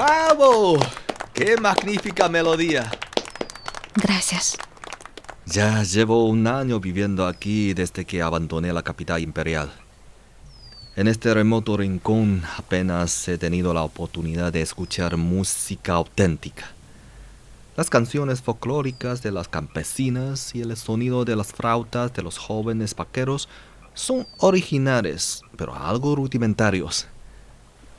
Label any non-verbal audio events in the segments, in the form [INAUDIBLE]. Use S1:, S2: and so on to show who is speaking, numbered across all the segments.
S1: ¡Bravo! ¡Qué magnífica melodía!
S2: Gracias.
S1: Ya llevo un año viviendo aquí desde que abandoné la capital imperial. En este remoto rincón apenas he tenido la oportunidad de escuchar música auténtica. Las canciones folclóricas de las campesinas y el sonido de las flautas de los jóvenes vaqueros son originales, pero algo rudimentarios.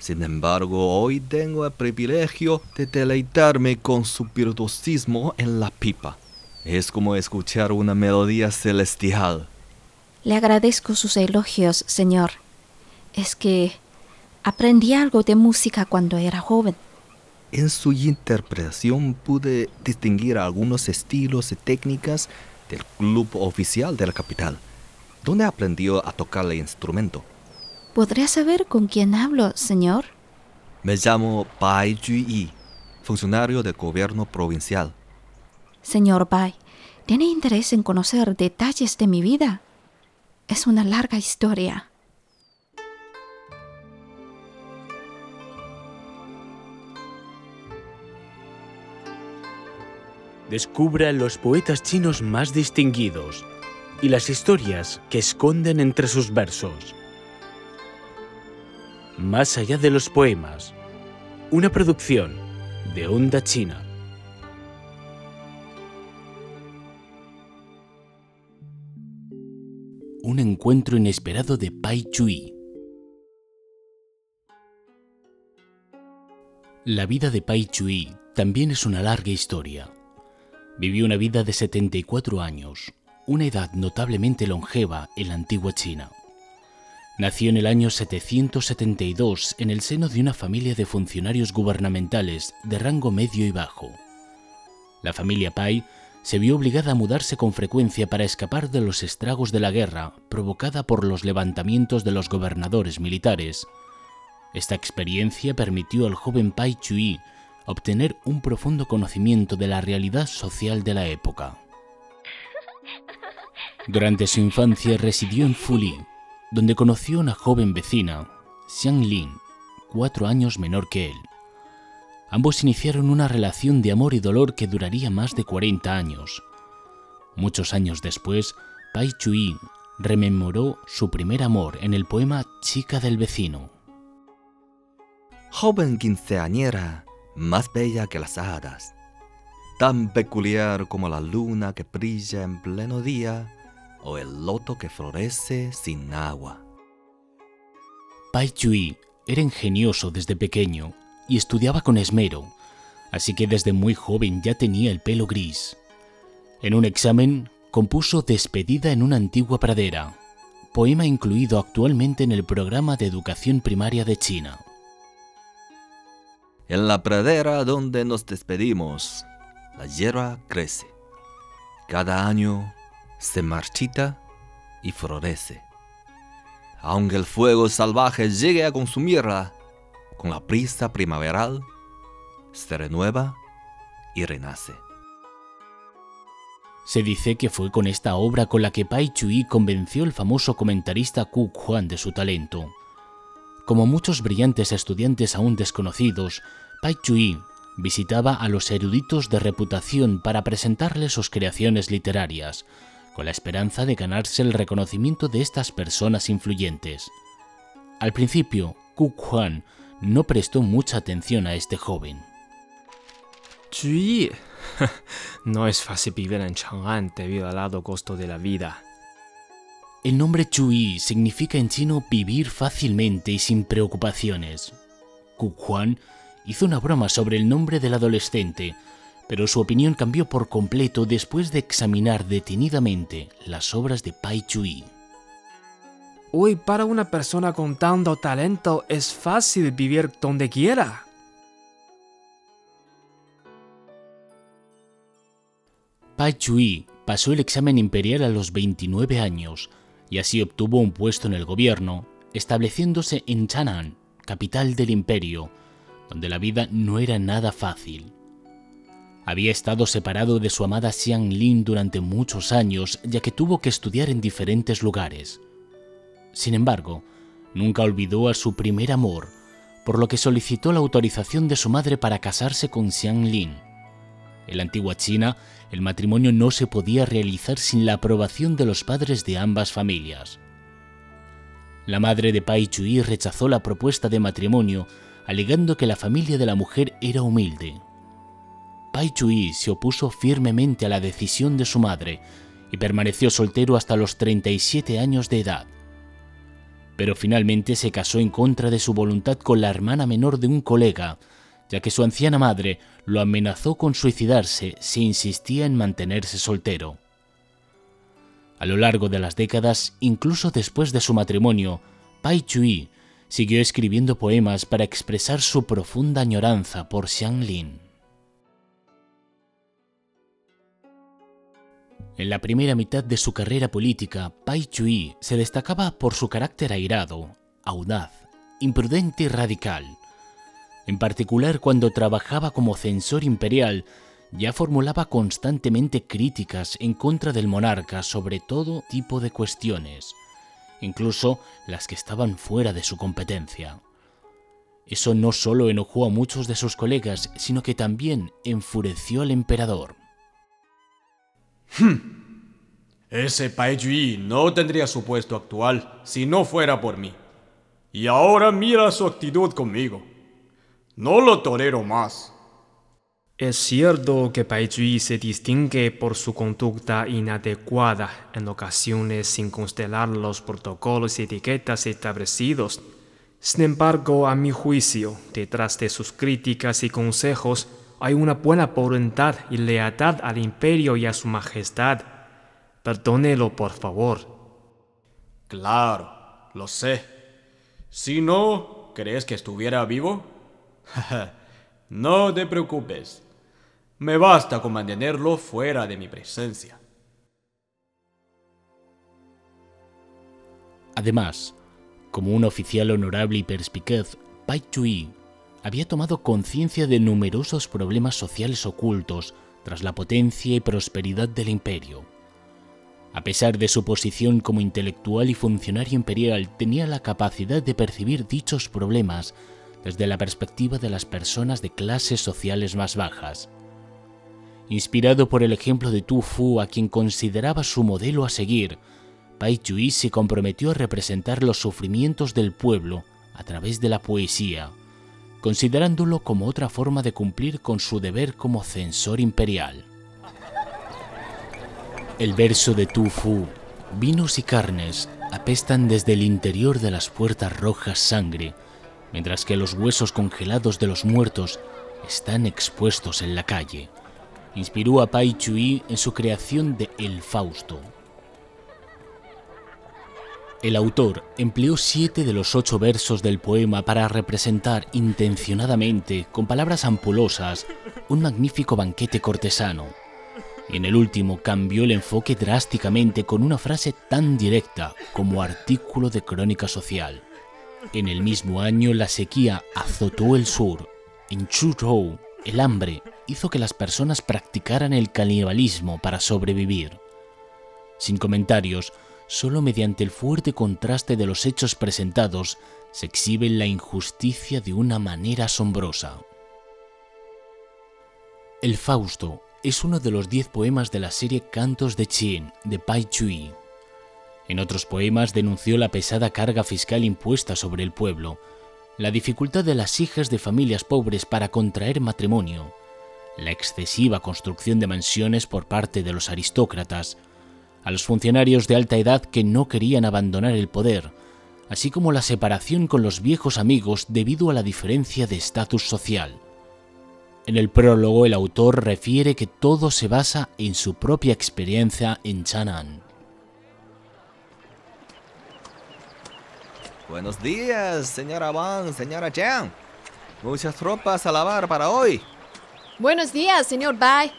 S1: Sin embargo, hoy tengo el privilegio de deleitarme con su virtuosismo en la pipa. Es como escuchar una melodía celestial.
S2: Le agradezco sus elogios, señor. Es que aprendí algo de música cuando era joven.
S1: En su interpretación pude distinguir algunos estilos y técnicas del club oficial de la capital, donde aprendió a tocar el instrumento.
S2: ¿Podría saber con quién hablo, señor?
S1: Me llamo Bai Yi, funcionario del gobierno provincial.
S2: Señor Bai, ¿tiene interés en conocer detalles de mi vida? Es una larga historia.
S3: Descubra los poetas chinos más distinguidos y las historias que esconden entre sus versos. Más allá de los poemas, una producción de Onda China. Un encuentro inesperado de Pai Chui. La vida de Pai Chui también es una larga historia. Vivió una vida de 74 años, una edad notablemente longeva en la antigua China. Nació en el año 772 en el seno de una familia de funcionarios gubernamentales de rango medio y bajo. La familia Pai se vio obligada a mudarse con frecuencia para escapar de los estragos de la guerra provocada por los levantamientos de los gobernadores militares. Esta experiencia permitió al joven Pai Chui obtener un profundo conocimiento de la realidad social de la época. Durante su infancia residió en Fuli, donde conoció a una joven vecina, Xiang Lin, cuatro años menor que él. Ambos iniciaron una relación de amor y dolor que duraría más de 40 años. Muchos años después, Pai Chui rememoró su primer amor en el poema Chica del vecino.
S1: Joven quinceañera, más bella que las hadas, tan peculiar como la luna que brilla en pleno día o el loto que florece sin agua.
S3: Pai Chui era ingenioso desde pequeño y estudiaba con esmero, así que desde muy joven ya tenía el pelo gris. En un examen compuso Despedida en una antigua pradera, poema incluido actualmente en el programa de educación primaria de China.
S1: En la pradera donde nos despedimos, la hierba crece. Cada año se marchita y florece. Aunque el fuego salvaje llegue a consumirla, con la prisa primaveral, se renueva y renace.
S3: Se dice que fue con esta obra con la que Pai Chui convenció al famoso comentarista Ku Juan de su talento. Como muchos brillantes estudiantes aún desconocidos, Pai Chui visitaba a los eruditos de reputación para presentarles sus creaciones literarias, con la esperanza de ganarse el reconocimiento de estas personas influyentes. Al principio, Ku Juan no prestó mucha atención a este joven.
S4: Chui, [LAUGHS] no es fácil vivir en Chang'an debido al alto costo de la vida.
S3: El nombre Chui significa en chino vivir fácilmente y sin preocupaciones. Ku Juan hizo una broma sobre el nombre del adolescente, pero su opinión cambió por completo después de examinar detenidamente las obras de Pai Chui.
S4: Hoy para una persona con tanto talento es fácil vivir donde quiera.
S3: Pai Chui pasó el examen imperial a los 29 años y así obtuvo un puesto en el gobierno, estableciéndose en Chang'an, capital del imperio, donde la vida no era nada fácil. Había estado separado de su amada Xiang Lin durante muchos años, ya que tuvo que estudiar en diferentes lugares. Sin embargo, nunca olvidó a su primer amor, por lo que solicitó la autorización de su madre para casarse con Xiang Lin. En la antigua China, el matrimonio no se podía realizar sin la aprobación de los padres de ambas familias. La madre de Pai Chui rechazó la propuesta de matrimonio, alegando que la familia de la mujer era humilde. Pai Chui se opuso firmemente a la decisión de su madre y permaneció soltero hasta los 37 años de edad. Pero finalmente se casó en contra de su voluntad con la hermana menor de un colega, ya que su anciana madre lo amenazó con suicidarse si insistía en mantenerse soltero. A lo largo de las décadas, incluso después de su matrimonio, Pai Chui siguió escribiendo poemas para expresar su profunda añoranza por Xiang Lin. En la primera mitad de su carrera política, Pai Chui se destacaba por su carácter airado, audaz, imprudente y radical. En particular, cuando trabajaba como censor imperial, ya formulaba constantemente críticas en contra del monarca sobre todo tipo de cuestiones, incluso las que estaban fuera de su competencia. Eso no solo enojó a muchos de sus colegas, sino que también enfureció al emperador.
S5: Hmm. Ese Pai Jui no tendría su puesto actual si no fuera por mí. Y ahora mira su actitud conmigo. No lo tolero más.
S4: Es cierto que Pai Jui se distingue por su conducta inadecuada en ocasiones sin constelar los protocolos y etiquetas establecidos. Sin embargo, a mi juicio, detrás de sus críticas y consejos hay una buena voluntad y lealtad al imperio y a su majestad. Perdónelo, por favor.
S5: Claro, lo sé. Si no, ¿crees que estuviera vivo? [LAUGHS] no te preocupes. Me basta con mantenerlo fuera de mi presencia.
S3: Además, como un oficial honorable y perspicaz, Pai Chui había tomado conciencia de numerosos problemas sociales ocultos tras la potencia y prosperidad del imperio. A pesar de su posición como intelectual y funcionario imperial, tenía la capacidad de percibir dichos problemas desde la perspectiva de las personas de clases sociales más bajas. Inspirado por el ejemplo de Tu Fu, a quien consideraba su modelo a seguir, Pai Chui se comprometió a representar los sufrimientos del pueblo a través de la poesía, considerándolo como otra forma de cumplir con su deber como censor imperial. El verso de Tu Fu, vinos y carnes, apestan desde el interior de las puertas rojas sangre, mientras que los huesos congelados de los muertos están expuestos en la calle inspiró a Pai Chui en su creación de El Fausto. El autor empleó siete de los ocho versos del poema para representar intencionadamente, con palabras ampulosas, un magnífico banquete cortesano. En el último cambió el enfoque drásticamente con una frase tan directa como artículo de crónica social. En el mismo año la sequía azotó el sur. En Chuzhou, el hambre hizo que las personas practicaran el canibalismo para sobrevivir. Sin comentarios, solo mediante el fuerte contraste de los hechos presentados se exhibe la injusticia de una manera asombrosa. El Fausto es uno de los diez poemas de la serie Cantos de Chien de Pai Chui. En otros poemas denunció la pesada carga fiscal impuesta sobre el pueblo, la dificultad de las hijas de familias pobres para contraer matrimonio, la excesiva construcción de mansiones por parte de los aristócratas, a los funcionarios de alta edad que no querían abandonar el poder, así como la separación con los viejos amigos debido a la diferencia de estatus social. En el prólogo el autor refiere que todo se basa en su propia experiencia en Chang'an.
S1: Buenos días, señora Wang, señora Chang. Muchas ropas a lavar para hoy.
S6: Buenos días, señor Bai.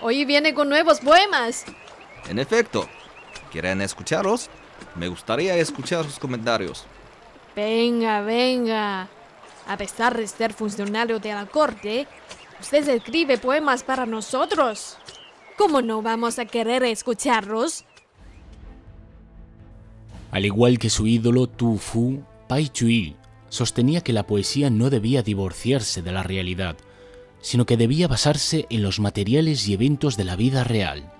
S6: Hoy viene con nuevos poemas.
S1: En efecto, ¿quieren escucharlos? Me gustaría escuchar sus comentarios.
S6: Venga, venga. A pesar de ser funcionario de la corte, usted escribe poemas para nosotros. ¿Cómo no vamos a querer escucharlos?
S3: Al igual que su ídolo Tu Fu, Pai Chui sostenía que la poesía no debía divorciarse de la realidad, sino que debía basarse en los materiales y eventos de la vida real,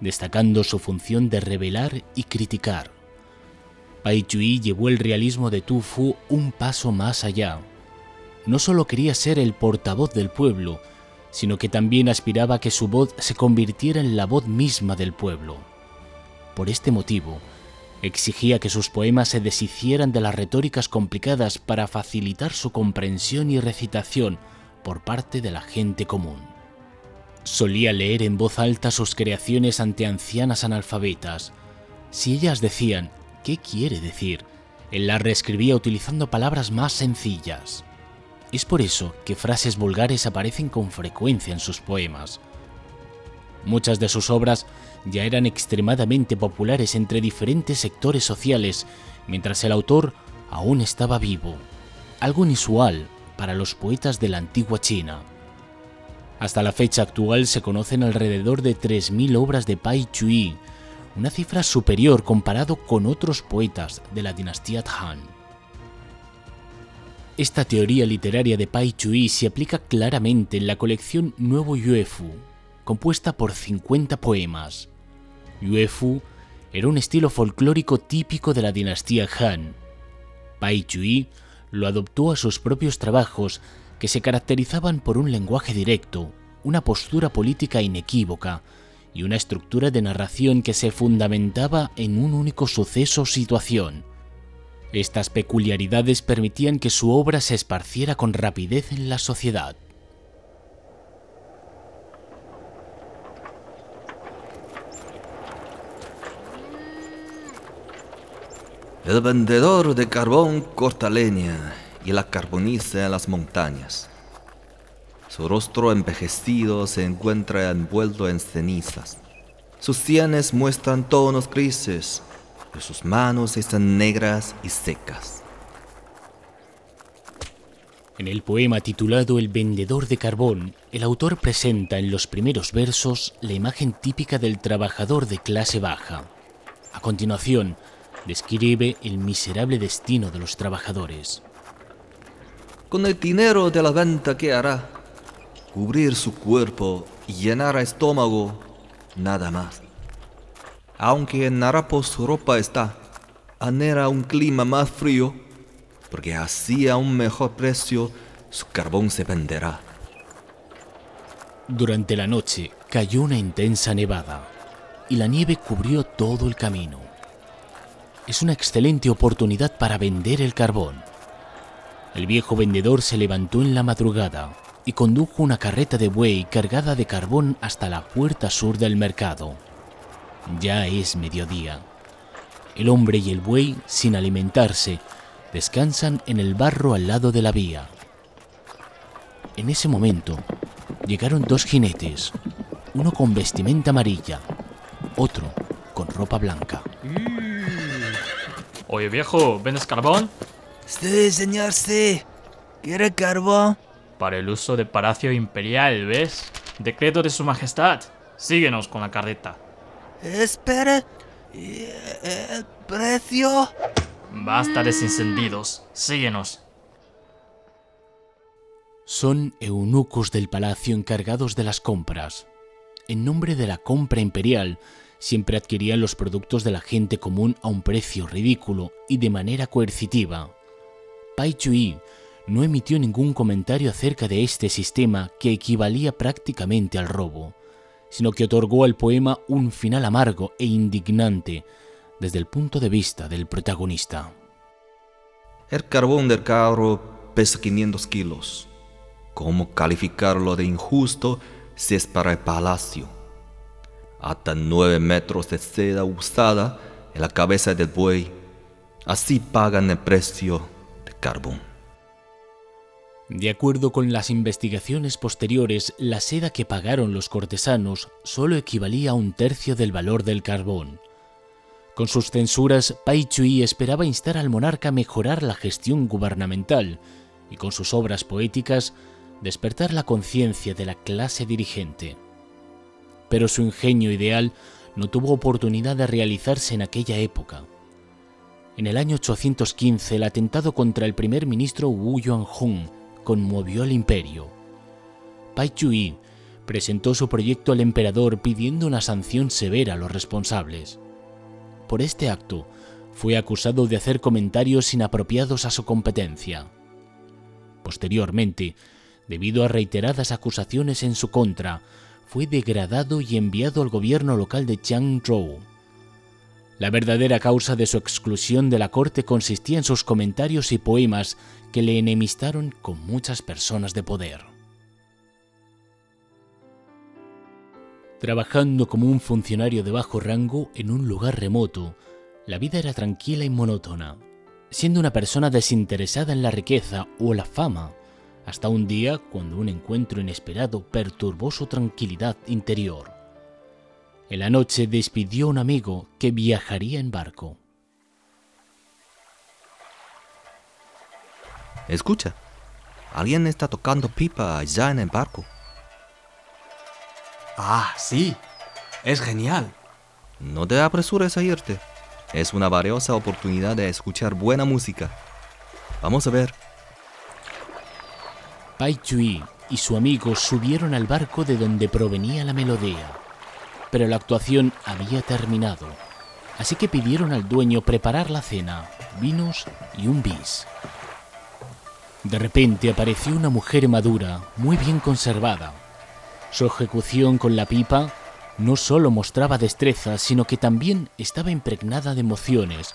S3: destacando su función de revelar y criticar. Pai Chui llevó el realismo de Tu Fu un paso más allá. No solo quería ser el portavoz del pueblo, sino que también aspiraba a que su voz se convirtiera en la voz misma del pueblo. Por este motivo, exigía que sus poemas se deshicieran de las retóricas complicadas para facilitar su comprensión y recitación por parte de la gente común. Solía leer en voz alta sus creaciones ante ancianas analfabetas. Si ellas decían, ¿qué quiere decir? Él las reescribía utilizando palabras más sencillas. Es por eso que frases vulgares aparecen con frecuencia en sus poemas. Muchas de sus obras ya eran extremadamente populares entre diferentes sectores sociales, mientras el autor aún estaba vivo, algo inusual para los poetas de la antigua China. Hasta la fecha actual se conocen alrededor de 3.000 obras de Pai Chui, una cifra superior comparado con otros poetas de la dinastía Han. Esta teoría literaria de Pai Chui se aplica claramente en la colección Nuevo Yuefu, compuesta por 50 poemas. Yuefu era un estilo folclórico típico de la dinastía Han. Pai Chui lo adoptó a sus propios trabajos que se caracterizaban por un lenguaje directo, una postura política inequívoca y una estructura de narración que se fundamentaba en un único suceso o situación. Estas peculiaridades permitían que su obra se esparciera con rapidez en la sociedad.
S1: El vendedor de carbón corta leña y la carboniza en las montañas. Su rostro envejecido se encuentra envuelto en cenizas. Sus sienes muestran tonos grises y sus manos están negras y secas.
S3: En el poema titulado El vendedor de carbón, el autor presenta en los primeros versos la imagen típica del trabajador de clase baja. A continuación, describe el miserable destino de los trabajadores.
S1: Con el dinero de la venta que hará, cubrir su cuerpo y llenar el estómago, nada más. Aunque en Narapo su ropa está, anhela un clima más frío, porque así a un mejor precio su carbón se venderá.
S3: Durante la noche cayó una intensa nevada y la nieve cubrió todo el camino. Es una excelente oportunidad para vender el carbón. El viejo vendedor se levantó en la madrugada y condujo una carreta de buey cargada de carbón hasta la puerta sur del mercado. Ya es mediodía. El hombre y el buey, sin alimentarse, descansan en el barro al lado de la vía. En ese momento, llegaron dos jinetes, uno con vestimenta amarilla, otro con ropa blanca.
S7: Oye viejo, ¿vendes carbón?
S8: Sí, señor, sí. ¿Quiere carbón?
S7: Para el uso de Palacio Imperial, ¿ves? Decreto de su majestad. Síguenos con la carreta.
S8: Espere. ¿Y el precio?
S7: Basta de encendidos. Síguenos.
S3: Son eunucos del palacio encargados de las compras. En nombre de la compra imperial, siempre adquirían los productos de la gente común a un precio ridículo y de manera coercitiva. Pai Chui no emitió ningún comentario acerca de este sistema que equivalía prácticamente al robo, sino que otorgó al poema un final amargo e indignante desde el punto de vista del protagonista.
S1: El carbón del carro pesa 500 kilos. ¿Cómo calificarlo de injusto si es para el palacio? Hasta nueve metros de seda usada en la cabeza del buey. Así pagan el precio carbón.
S3: De acuerdo con las investigaciones posteriores, la seda que pagaron los cortesanos solo equivalía a un tercio del valor del carbón. Con sus censuras, Pai Chui esperaba instar al monarca a mejorar la gestión gubernamental y con sus obras poéticas despertar la conciencia de la clase dirigente. Pero su ingenio ideal no tuvo oportunidad de realizarse en aquella época. En el año 815, el atentado contra el primer ministro Wu Yuanhong conmovió al imperio. Pai Chui presentó su proyecto al emperador pidiendo una sanción severa a los responsables. Por este acto, fue acusado de hacer comentarios inapropiados a su competencia. Posteriormente, debido a reiteradas acusaciones en su contra, fue degradado y enviado al gobierno local de Changzhou. La verdadera causa de su exclusión de la corte consistía en sus comentarios y poemas que le enemistaron con muchas personas de poder. Trabajando como un funcionario de bajo rango en un lugar remoto, la vida era tranquila y monótona, siendo una persona desinteresada en la riqueza o la fama, hasta un día cuando un encuentro inesperado perturbó su tranquilidad interior. En la noche despidió a un amigo que viajaría en barco.
S1: Escucha, alguien está tocando pipa allá en el barco.
S5: Ah, sí. Es genial.
S1: No te apresures a irte. Es una valiosa oportunidad de escuchar buena música. Vamos a ver.
S3: Pai Chui y su amigo subieron al barco de donde provenía la melodía. Pero la actuación había terminado, así que pidieron al dueño preparar la cena, vinos y un bis. De repente apareció una mujer madura, muy bien conservada. Su ejecución con la pipa no solo mostraba destreza, sino que también estaba impregnada de emociones,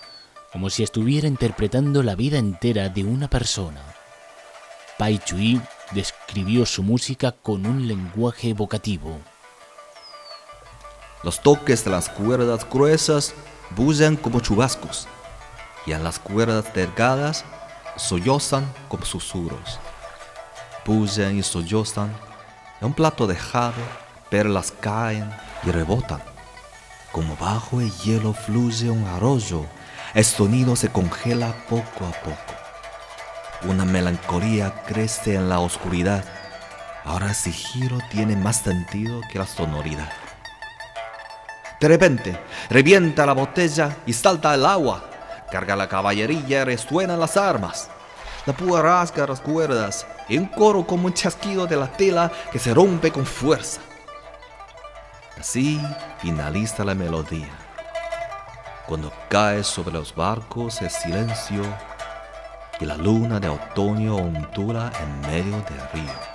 S3: como si estuviera interpretando la vida entera de una persona. Pai Chui describió su música con un lenguaje evocativo.
S1: Los toques de las cuerdas gruesas bullen como chubascos, y en las cuerdas delgadas sollozan como susurros. Bullen y sollozan en un plato de jade, perlas caen y rebotan. Como bajo el hielo fluye un arroyo, el sonido se congela poco a poco. Una melancolía crece en la oscuridad. Ahora ese giro tiene más sentido que la sonoridad. De repente, revienta la botella y salta el agua. Carga la caballería y resuenan las armas. La púa rasga las cuerdas y un coro como un chasquido de la tela que se rompe con fuerza. Así finaliza la melodía. Cuando cae sobre los barcos el silencio y la luna de otoño ondula en medio del río.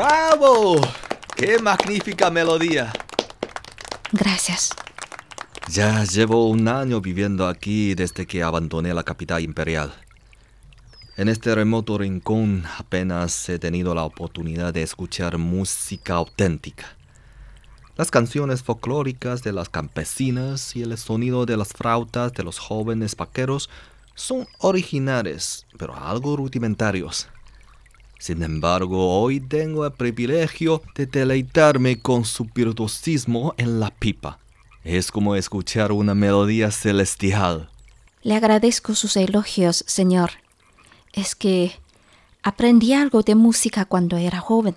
S1: ¡Bravo! ¡Qué magnífica melodía!
S2: Gracias.
S1: Ya llevo un año viviendo aquí desde que abandoné la capital imperial. En este remoto rincón apenas he tenido la oportunidad de escuchar música auténtica. Las canciones folclóricas de las campesinas y el sonido de las flautas de los jóvenes vaqueros son originales, pero algo rudimentarios. Sin embargo, hoy tengo el privilegio de deleitarme con su virtuosismo en la pipa. Es como escuchar una melodía celestial.
S2: Le agradezco sus elogios, señor. Es que aprendí algo de música cuando era joven.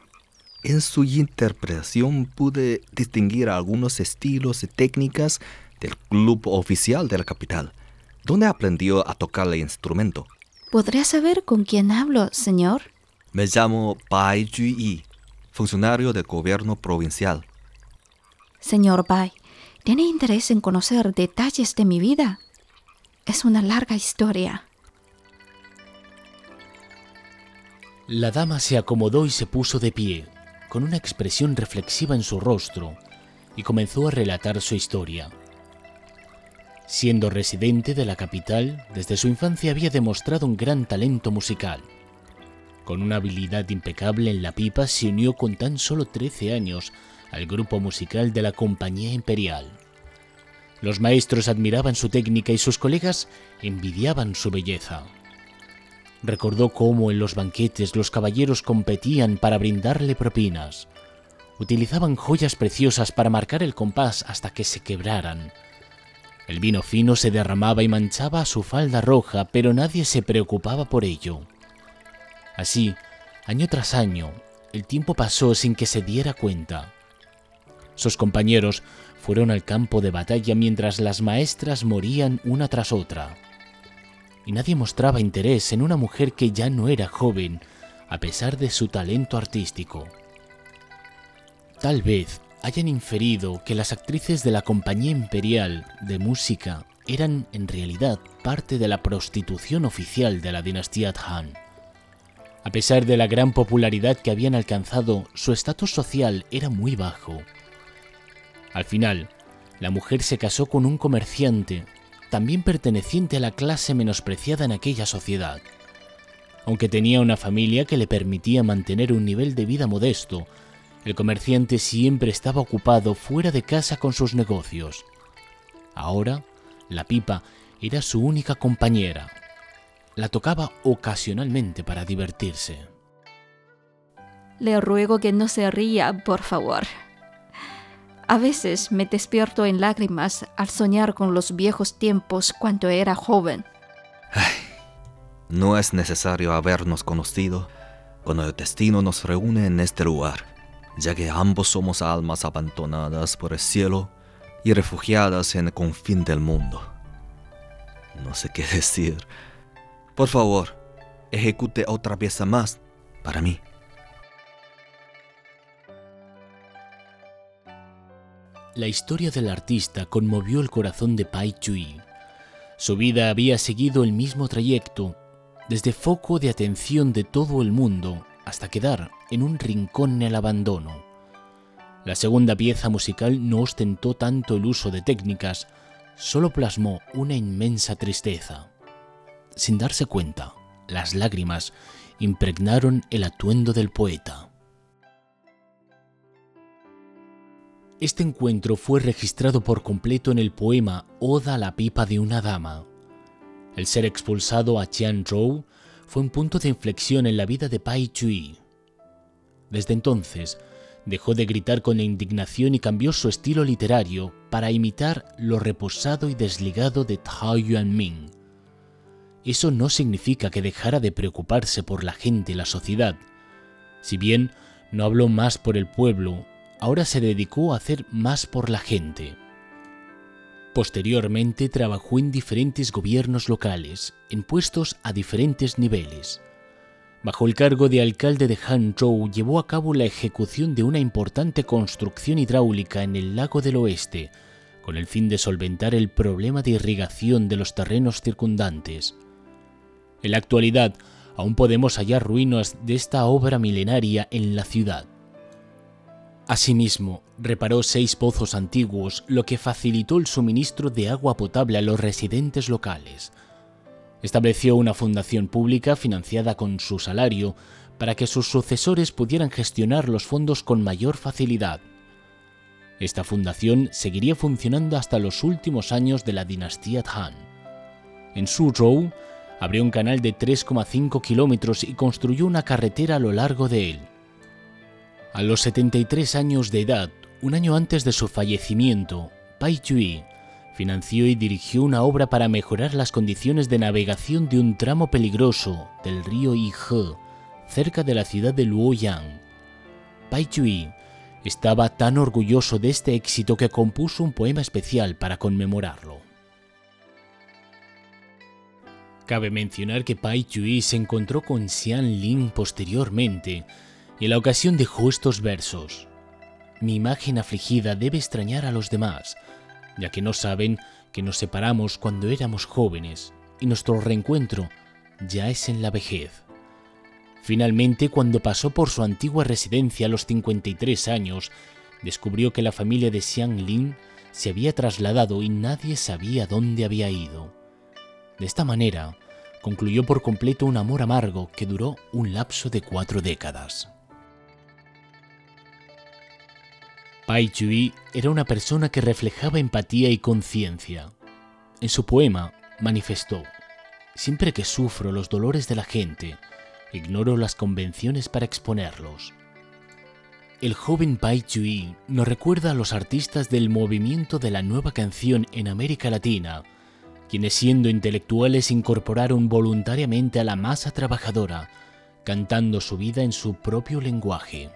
S1: En su interpretación pude distinguir algunos estilos y técnicas del club oficial de la capital, donde aprendió a tocar el instrumento.
S2: ¿Podría saber con quién hablo, señor?
S1: Me llamo Bai Yi, funcionario del gobierno provincial.
S2: Señor Bai, ¿tiene interés en conocer detalles de mi vida? Es una larga historia.
S3: La dama se acomodó y se puso de pie, con una expresión reflexiva en su rostro, y comenzó a relatar su historia. Siendo residente de la capital, desde su infancia había demostrado un gran talento musical. Con una habilidad impecable en la pipa, se unió con tan solo 13 años al grupo musical de la Compañía Imperial. Los maestros admiraban su técnica y sus colegas envidiaban su belleza. Recordó cómo en los banquetes los caballeros competían para brindarle propinas. Utilizaban joyas preciosas para marcar el compás hasta que se quebraran. El vino fino se derramaba y manchaba su falda roja, pero nadie se preocupaba por ello. Así, año tras año, el tiempo pasó sin que se diera cuenta. Sus compañeros fueron al campo de batalla mientras las maestras morían una tras otra. Y nadie mostraba interés en una mujer que ya no era joven, a pesar de su talento artístico. Tal vez hayan inferido que las actrices de la Compañía Imperial de Música eran en realidad parte de la prostitución oficial de la dinastía Han. A pesar de la gran popularidad que habían alcanzado, su estatus social era muy bajo. Al final, la mujer se casó con un comerciante, también perteneciente a la clase menospreciada en aquella sociedad. Aunque tenía una familia que le permitía mantener un nivel de vida modesto, el comerciante siempre estaba ocupado fuera de casa con sus negocios. Ahora, la pipa era su única compañera. La tocaba ocasionalmente para divertirse.
S2: Le ruego que no se ría, por favor. A veces me despierto en lágrimas al soñar con los viejos tiempos cuando era joven.
S1: No es necesario habernos conocido cuando el destino nos reúne en este lugar, ya que ambos somos almas abandonadas por el cielo y refugiadas en el confín del mundo. No sé qué [LAUGHS] decir. Por favor, ejecute otra pieza más para mí.
S3: La historia del artista conmovió el corazón de Pai Chui. Su vida había seguido el mismo trayecto, desde foco de atención de todo el mundo hasta quedar en un rincón en el abandono. La segunda pieza musical no ostentó tanto el uso de técnicas, solo plasmó una inmensa tristeza. Sin darse cuenta, las lágrimas impregnaron el atuendo del poeta. Este encuentro fue registrado por completo en el poema Oda a la pipa de una dama. El ser expulsado a Tianzhou fue un punto de inflexión en la vida de Pai Chui. Desde entonces, dejó de gritar con indignación y cambió su estilo literario para imitar lo reposado y desligado de Tao Yuanming. Eso no significa que dejara de preocuparse por la gente y la sociedad. Si bien no habló más por el pueblo, ahora se dedicó a hacer más por la gente. Posteriormente trabajó en diferentes gobiernos locales, en puestos a diferentes niveles. Bajo el cargo de alcalde de Hangzhou llevó a cabo la ejecución de una importante construcción hidráulica en el lago del oeste, con el fin de solventar el problema de irrigación de los terrenos circundantes. En la actualidad, aún podemos hallar ruinas de esta obra milenaria en la ciudad. Asimismo, reparó seis pozos antiguos, lo que facilitó el suministro de agua potable a los residentes locales. Estableció una fundación pública financiada con su salario para que sus sucesores pudieran gestionar los fondos con mayor facilidad. Esta fundación seguiría funcionando hasta los últimos años de la dinastía Han. En Suzhou, abrió un canal de 3,5 kilómetros y construyó una carretera a lo largo de él. A los 73 años de edad, un año antes de su fallecimiento, Pai Chui financió y dirigió una obra para mejorar las condiciones de navegación de un tramo peligroso del río Ihe, cerca de la ciudad de Luoyang. Pai Chui estaba tan orgulloso de este éxito que compuso un poema especial para conmemorarlo. Cabe mencionar que Pai Chui se encontró con Xian Lin posteriormente y en la ocasión dejó estos versos. Mi imagen afligida debe extrañar a los demás, ya que no saben que nos separamos cuando éramos jóvenes y nuestro reencuentro ya es en la vejez. Finalmente, cuando pasó por su antigua residencia a los 53 años, descubrió que la familia de Xiang Lin se había trasladado y nadie sabía dónde había ido. De esta manera, concluyó por completo un amor amargo que duró un lapso de cuatro décadas. Pai Chui era una persona que reflejaba empatía y conciencia. En su poema manifestó, siempre que sufro los dolores de la gente, ignoro las convenciones para exponerlos. El joven Pai Chui nos recuerda a los artistas del movimiento de la nueva canción en América Latina, quienes siendo intelectuales incorporaron voluntariamente a la masa trabajadora, cantando su vida en su propio lenguaje.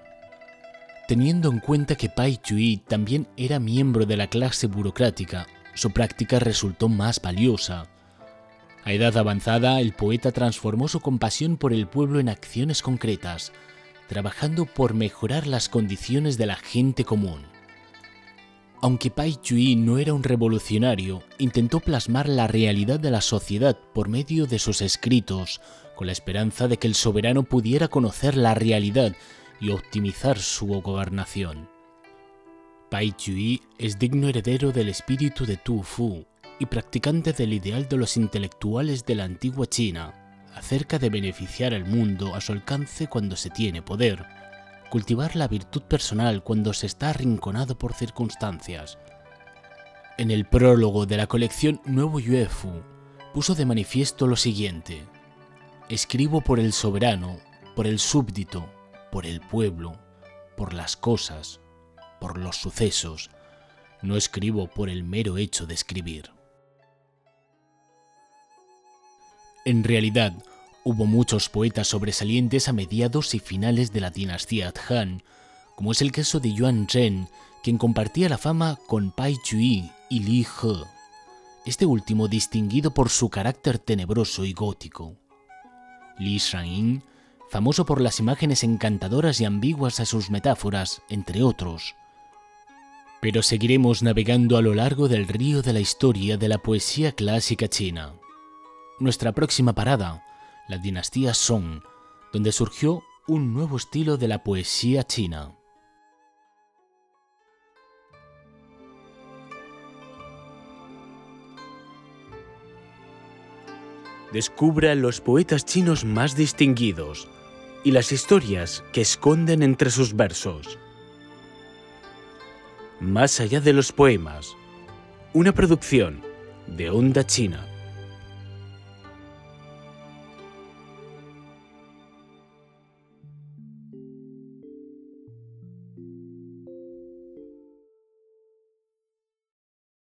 S3: Teniendo en cuenta que Pai Chui también era miembro de la clase burocrática, su práctica resultó más valiosa. A edad avanzada, el poeta transformó su compasión por el pueblo en acciones concretas, trabajando por mejorar las condiciones de la gente común. Aunque Pai Chui no era un revolucionario, intentó plasmar la realidad de la sociedad por medio de sus escritos, con la esperanza de que el soberano pudiera conocer la realidad y optimizar su gobernación. Pai Chui es digno heredero del espíritu de Tu Fu y practicante del ideal de los intelectuales de la antigua China, acerca de beneficiar al mundo a su alcance cuando se tiene poder, cultivar la virtud personal cuando se está arrinconado por circunstancias. En el prólogo de la colección Nuevo Yuefu puso de manifiesto lo siguiente. Escribo por el soberano, por el súbdito, por el pueblo, por las cosas, por los sucesos. No escribo por el mero hecho de escribir. En realidad, hubo muchos poetas sobresalientes a mediados y finales de la dinastía Han, como es el caso de Yuan Zhen, quien compartía la fama con Pai Chui y Li He, este último distinguido por su carácter tenebroso y gótico. Li Shangyin, famoso por las imágenes encantadoras y ambiguas a sus metáforas, entre otros. Pero seguiremos navegando a lo largo del río de la historia de la poesía clásica china. Nuestra próxima parada, la dinastía Song, donde surgió un nuevo estilo de la poesía china. Descubra los poetas chinos más distinguidos y las historias que esconden entre sus versos. Más allá de los poemas, una producción de Onda China.